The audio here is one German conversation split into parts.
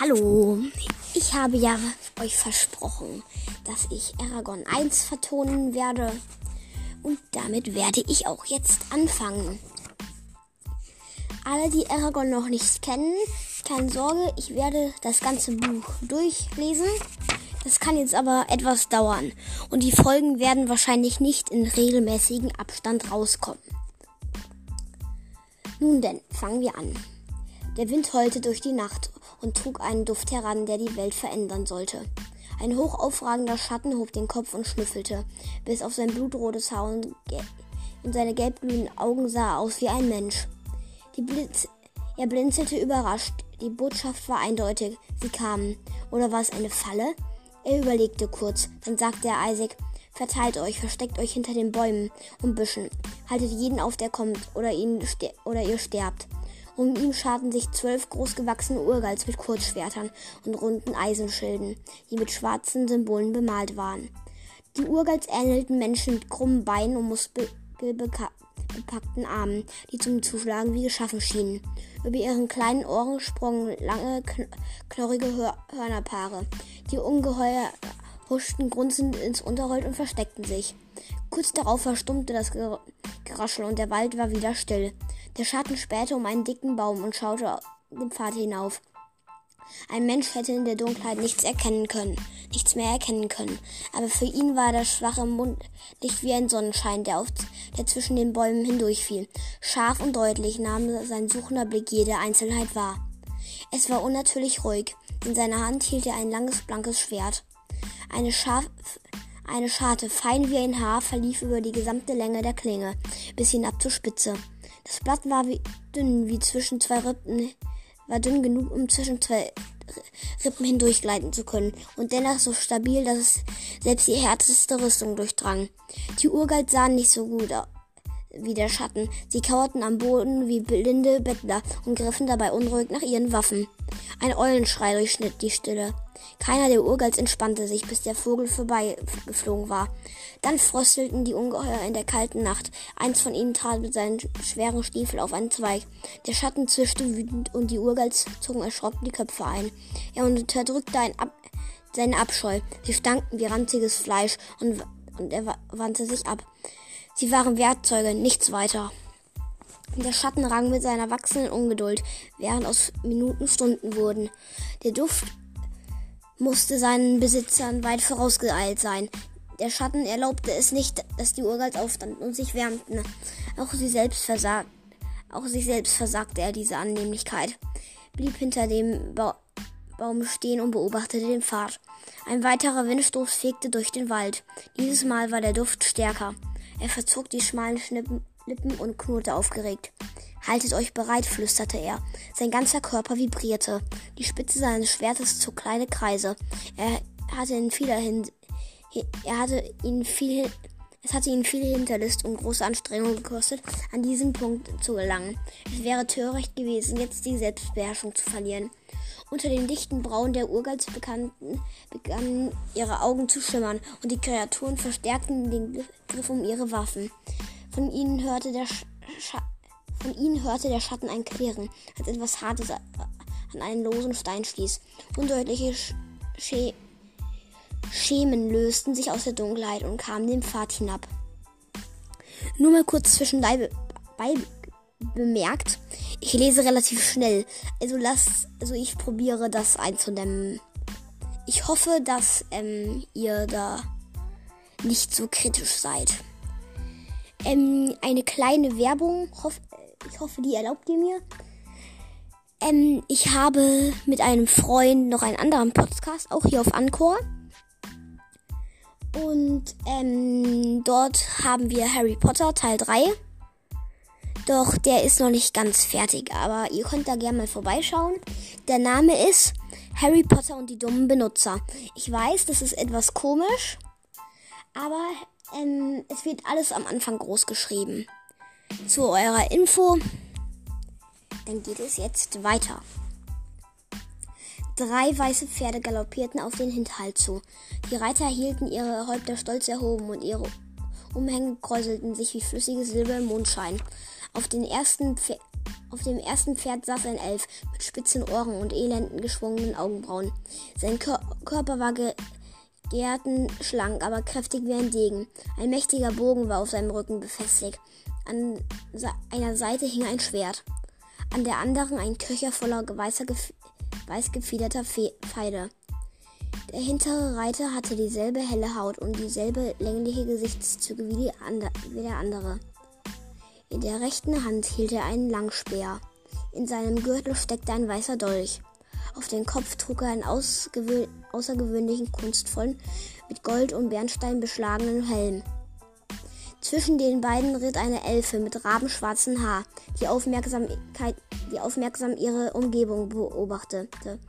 Hallo, ich habe ja euch versprochen, dass ich Aragon 1 vertonen werde. Und damit werde ich auch jetzt anfangen. Alle, die Aragon noch nicht kennen, keine Sorge, ich werde das ganze Buch durchlesen. Das kann jetzt aber etwas dauern. Und die Folgen werden wahrscheinlich nicht in regelmäßigen Abstand rauskommen. Nun denn, fangen wir an. Der Wind heulte durch die Nacht und trug einen Duft heran, der die Welt verändern sollte. Ein hochaufragender Schatten hob den Kopf und schnüffelte, bis auf sein blutrotes Haar und, und seine gelbglühenden Augen sah er aus wie ein Mensch. Blitz er blinzelte überrascht. Die Botschaft war eindeutig. Sie kamen. Oder war es eine Falle? Er überlegte kurz. Dann sagte er Isaac, verteilt euch, versteckt euch hinter den Bäumen und Büschen. Haltet jeden auf, der kommt, oder, ihn oder ihr sterbt. Um ihn scharten sich zwölf großgewachsene Urgals mit Kurzschwertern und runden Eisenschilden, die mit schwarzen Symbolen bemalt waren. Die Urgals ähnelten Menschen mit krummen Beinen und muskelbepackten Armen, die zum Zuschlagen wie geschaffen schienen. Über ihren kleinen Ohren sprangen lange, knorrige Hörnerpaare. Die Ungeheuer huschten grunzend ins Unterholz und versteckten sich. Kurz darauf verstummte das Geraschel und der Wald war wieder still. Der Schatten spähte um einen dicken Baum und schaute den Pfad hinauf. Ein Mensch hätte in der Dunkelheit nichts erkennen können, nichts mehr erkennen können. Aber für ihn war der schwache Mund nicht wie ein Sonnenschein, der, auf, der zwischen den Bäumen hindurchfiel. Scharf und deutlich nahm sein suchender Blick jede Einzelheit wahr. Es war unnatürlich ruhig. In seiner Hand hielt er ein langes, blankes Schwert. Eine, scharf, eine Scharte, fein wie ein Haar, verlief über die gesamte Länge der Klinge, bis hinab zur Spitze. Das Blatt war wie, dünn wie zwischen zwei Rippen, war dünn genug, um zwischen zwei Rippen hindurchgleiten zu können und dennoch so stabil, dass es selbst die härteste Rüstung durchdrang. Die Urgalt sahen nicht so gut wie der Schatten. Sie kauerten am Boden wie blinde Bettler und griffen dabei unruhig nach ihren Waffen. Ein Eulenschrei durchschnitt die Stille. Keiner der Urgals entspannte sich, bis der Vogel vorbeigeflogen war. Dann fröstelten die Ungeheuer in der kalten Nacht. Eins von ihnen trat mit seinen schweren Stiefeln auf einen Zweig. Der Schatten zischte wütend und die Urgals zogen erschrocken die Köpfe ein. Er unterdrückte ein Ab seine Abscheu. Sie stanken wie ranziges Fleisch und, und er wandte sich ab. Sie waren Werkzeuge, nichts weiter. Der Schatten rang mit seiner wachsenden Ungeduld, während aus Minuten Stunden wurden. Der Duft musste seinen Besitzern weit vorausgeeilt sein. Der Schatten erlaubte es nicht, dass die Urgals aufstanden und sich wärmten. Auch sie selbst auch sich selbst versagte er diese Annehmlichkeit, blieb hinter dem ba Baum stehen und beobachtete den Pfad. Ein weiterer Windstoß fegte durch den Wald. Dieses Mal war der Duft stärker. Er verzog die schmalen Schnippen, Lippen und knurrte aufgeregt. Haltet euch bereit, flüsterte er. Sein ganzer Körper vibrierte. Die Spitze seines Schwertes zog kleine Kreise. Er hatte in vieler Hin er hatte ihn viel es hatte ihn viel Hinterlist und große Anstrengung gekostet, an diesen Punkt zu gelangen. Es wäre töricht gewesen, jetzt die Selbstbeherrschung zu verlieren. Unter den dichten Brauen der bekannten, begannen ihre Augen zu schimmern und die Kreaturen verstärkten den Griff um ihre Waffen. Von ihnen hörte der Sch von ihnen hörte der Schatten ein Klirren, als etwas Hartes an einen losen Stein stieß. Undeutliche Sch Schemen lösten sich aus der Dunkelheit und kamen den Pfad hinab. Nur mal kurz zwischendurch bei bemerkt, ich lese relativ schnell. Also lass, also ich probiere das einzudämmen. Ich hoffe, dass ähm, ihr da nicht so kritisch seid. Ähm, eine kleine Werbung. Hoff, ich hoffe, die erlaubt ihr mir. Ähm, ich habe mit einem Freund noch einen anderen Podcast, auch hier auf Anchor. Und ähm, dort haben wir Harry Potter Teil 3. Doch der ist noch nicht ganz fertig, aber ihr könnt da gerne mal vorbeischauen. Der Name ist Harry Potter und die dummen Benutzer. Ich weiß, das ist etwas komisch, aber ähm, es wird alles am Anfang groß geschrieben. Zu eurer Info, dann geht es jetzt weiter. Drei weiße Pferde galoppierten auf den Hinterhalt zu. Die Reiter hielten ihre Häupter stolz erhoben und ihre Umhänge kräuselten sich wie flüssiges Silber im Mondschein. Auf, den ersten auf dem ersten Pferd saß ein Elf mit spitzen Ohren und elenden geschwungenen Augenbrauen. Sein Kör Körper war ge schlank, aber kräftig wie ein Degen. Ein mächtiger Bogen war auf seinem Rücken befestigt. An einer Seite hing ein Schwert, an der anderen ein Köcher voller weißer weiß gefiederter Pfeile. Der hintere Reiter hatte dieselbe helle Haut und dieselbe längliche Gesichtszüge wie, die andre, wie der andere. In der rechten Hand hielt er einen Langspeer. In seinem Gürtel steckte ein weißer Dolch. Auf dem Kopf trug er einen außergewöhnlichen, kunstvollen, mit Gold und Bernstein beschlagenen Helm. Zwischen den beiden ritt eine Elfe mit rabenschwarzem Haar, die, Aufmerksamkeit, die aufmerksam ihre Umgebung beobachtete.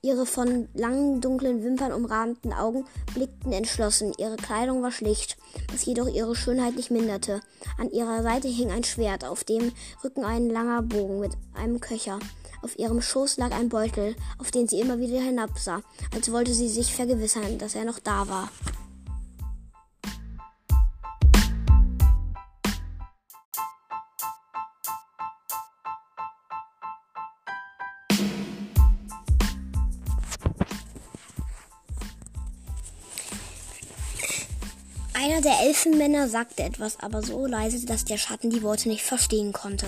Ihre von langen dunklen Wimpern umrahmten Augen blickten entschlossen. Ihre Kleidung war schlicht, was jedoch ihre Schönheit nicht minderte. An ihrer Seite hing ein Schwert, auf dem Rücken ein langer Bogen mit einem Köcher. Auf ihrem Schoß lag ein Beutel, auf den sie immer wieder hinabsah, als wollte sie sich vergewissern, dass er noch da war. Einer der Elfenmänner sagte etwas, aber so leise, dass der Schatten die Worte nicht verstehen konnte.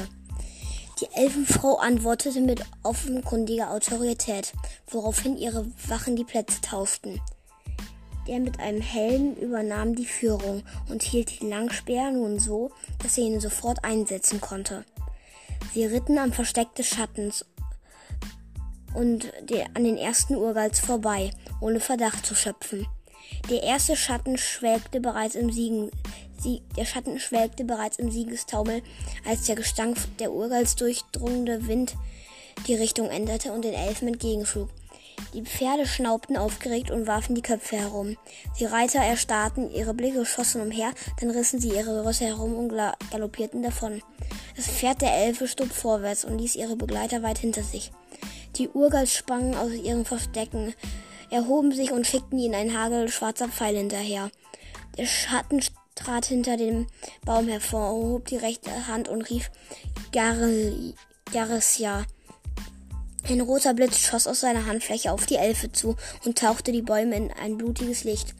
Die Elfenfrau antwortete mit offenkundiger Autorität, woraufhin ihre Wachen die Plätze tauschten. Der mit einem Helm übernahm die Führung und hielt den Langspeer nun so, dass er ihn sofort einsetzen konnte. Sie ritten am Versteck des Schattens und an den ersten Urgals vorbei, ohne Verdacht zu schöpfen. Der erste Schatten schwelgte bereits im Siegen, Sie, der Schatten schwelgte bereits im Siegestaumel, als der Gestank der Urgals durchdrungene Wind die Richtung änderte und den Elfen entgegenschlug. Die Pferde schnaubten aufgeregt und warfen die Köpfe herum. Die Reiter erstarrten, ihre Blicke schossen umher, dann rissen sie ihre Rösser herum und galoppierten davon. Das Pferd der Elfe stob vorwärts und ließ ihre Begleiter weit hinter sich. Die Urgals sprangen aus ihren Verstecken, erhoben sich und schickten ihnen ein Hagel schwarzer Pfeile hinterher. Der Schatten trat hinter dem Baum hervor, hob die rechte Hand und rief Garisja. Ein roter Blitz schoss aus seiner Handfläche auf die Elfe zu und tauchte die Bäume in ein blutiges Licht.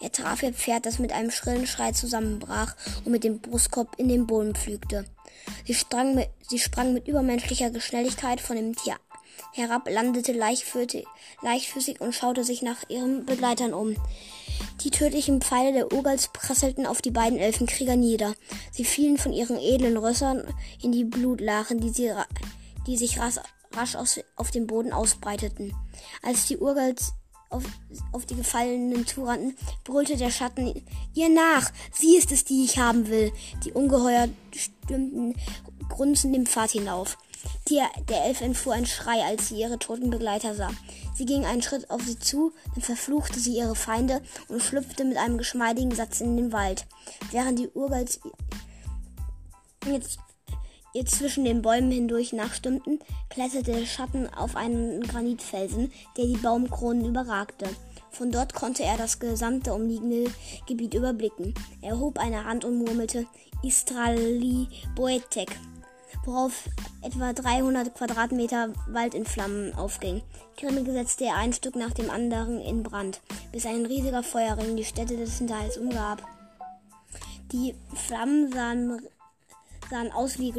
Er traf ihr Pferd, das mit einem schrillen Schrei zusammenbrach und mit dem Brustkorb in den Boden pflügte. Sie, mit, sie sprang mit übermenschlicher Geschwindigkeit von dem Tier herab, landete leichtfüßig und schaute sich nach ihren Begleitern um. Die tödlichen Pfeile der Urgals prasselten auf die beiden Elfenkrieger nieder. Sie fielen von ihren edlen Rössern in die Blutlachen, die, sie, die sich rasch, rasch aus, auf dem Boden ausbreiteten. Als die Urgals auf, auf die Gefallenen zurannten, brüllte der Schatten ihr nach. Sie ist es, die ich haben will. Die Ungeheuer stürmten grunzend den Pfad hinauf. Die, der Elf entfuhr ein Schrei, als sie ihre toten Begleiter sah. Sie ging einen Schritt auf sie zu, dann verfluchte sie ihre Feinde und schlüpfte mit einem geschmeidigen Satz in den Wald. Während die Urgals jetzt ihr zwischen den Bäumen hindurch nachstimmten, kletterte der Schatten auf einen Granitfelsen, der die Baumkronen überragte. Von dort konnte er das gesamte umliegende Gebiet überblicken. Er hob eine Hand und murmelte Istrali Boetek worauf etwa 300 Quadratmeter Wald in Flammen aufging. Grimmig setzte er ein Stück nach dem anderen in Brand, bis ein riesiger Feuerring die Städte des Hinterhalts umgab. Die Flammen sahen, sahen aus wie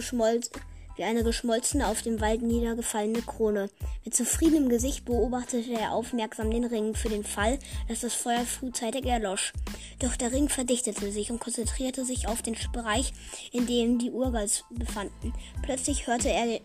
wie eine geschmolzene, auf dem Wald niedergefallene Krone. Mit zufriedenem Gesicht beobachtete er aufmerksam den Ring für den Fall, dass das Feuer frühzeitig erlosch. Doch der Ring verdichtete sich und konzentrierte sich auf den Bereich, in dem die Urgals befanden. Plötzlich hörte er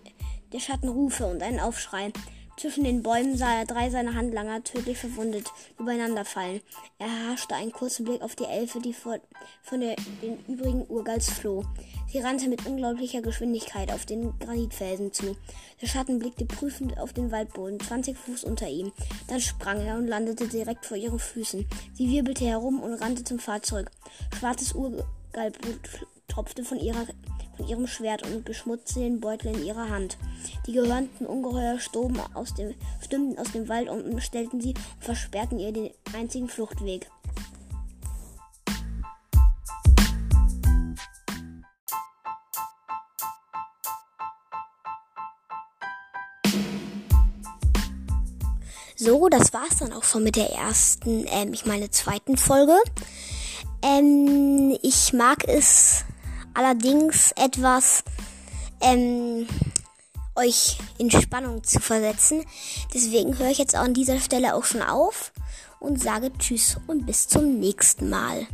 der Schatten Rufe und einen Aufschrei. Zwischen den Bäumen sah er drei seiner Handlanger tödlich verwundet übereinander fallen. Er erhaschte einen kurzen Blick auf die Elfe, die vor, von der, den übrigen Urgals floh. Sie rannte mit unglaublicher Geschwindigkeit auf den Granitfelsen zu. Der Schatten blickte prüfend auf den Waldboden, 20 Fuß unter ihm. Dann sprang er und landete direkt vor ihren Füßen. Sie wirbelte herum und rannte zum Fahrzeug. Schwarzes Urgalblut tropfte von ihrer ihrem Schwert und beschmutzte den Beutel in ihrer Hand. Die gehörnten Ungeheuer stoben aus dem, stürmten aus dem Wald und umstellten sie und versperrten ihr den einzigen Fluchtweg. So, das war's dann auch schon mit der ersten, ähm, ich meine zweiten Folge. Ähm, ich mag es allerdings etwas, ähm, euch in Spannung zu versetzen. Deswegen höre ich jetzt auch an dieser Stelle auch schon auf und sage Tschüss und bis zum nächsten Mal.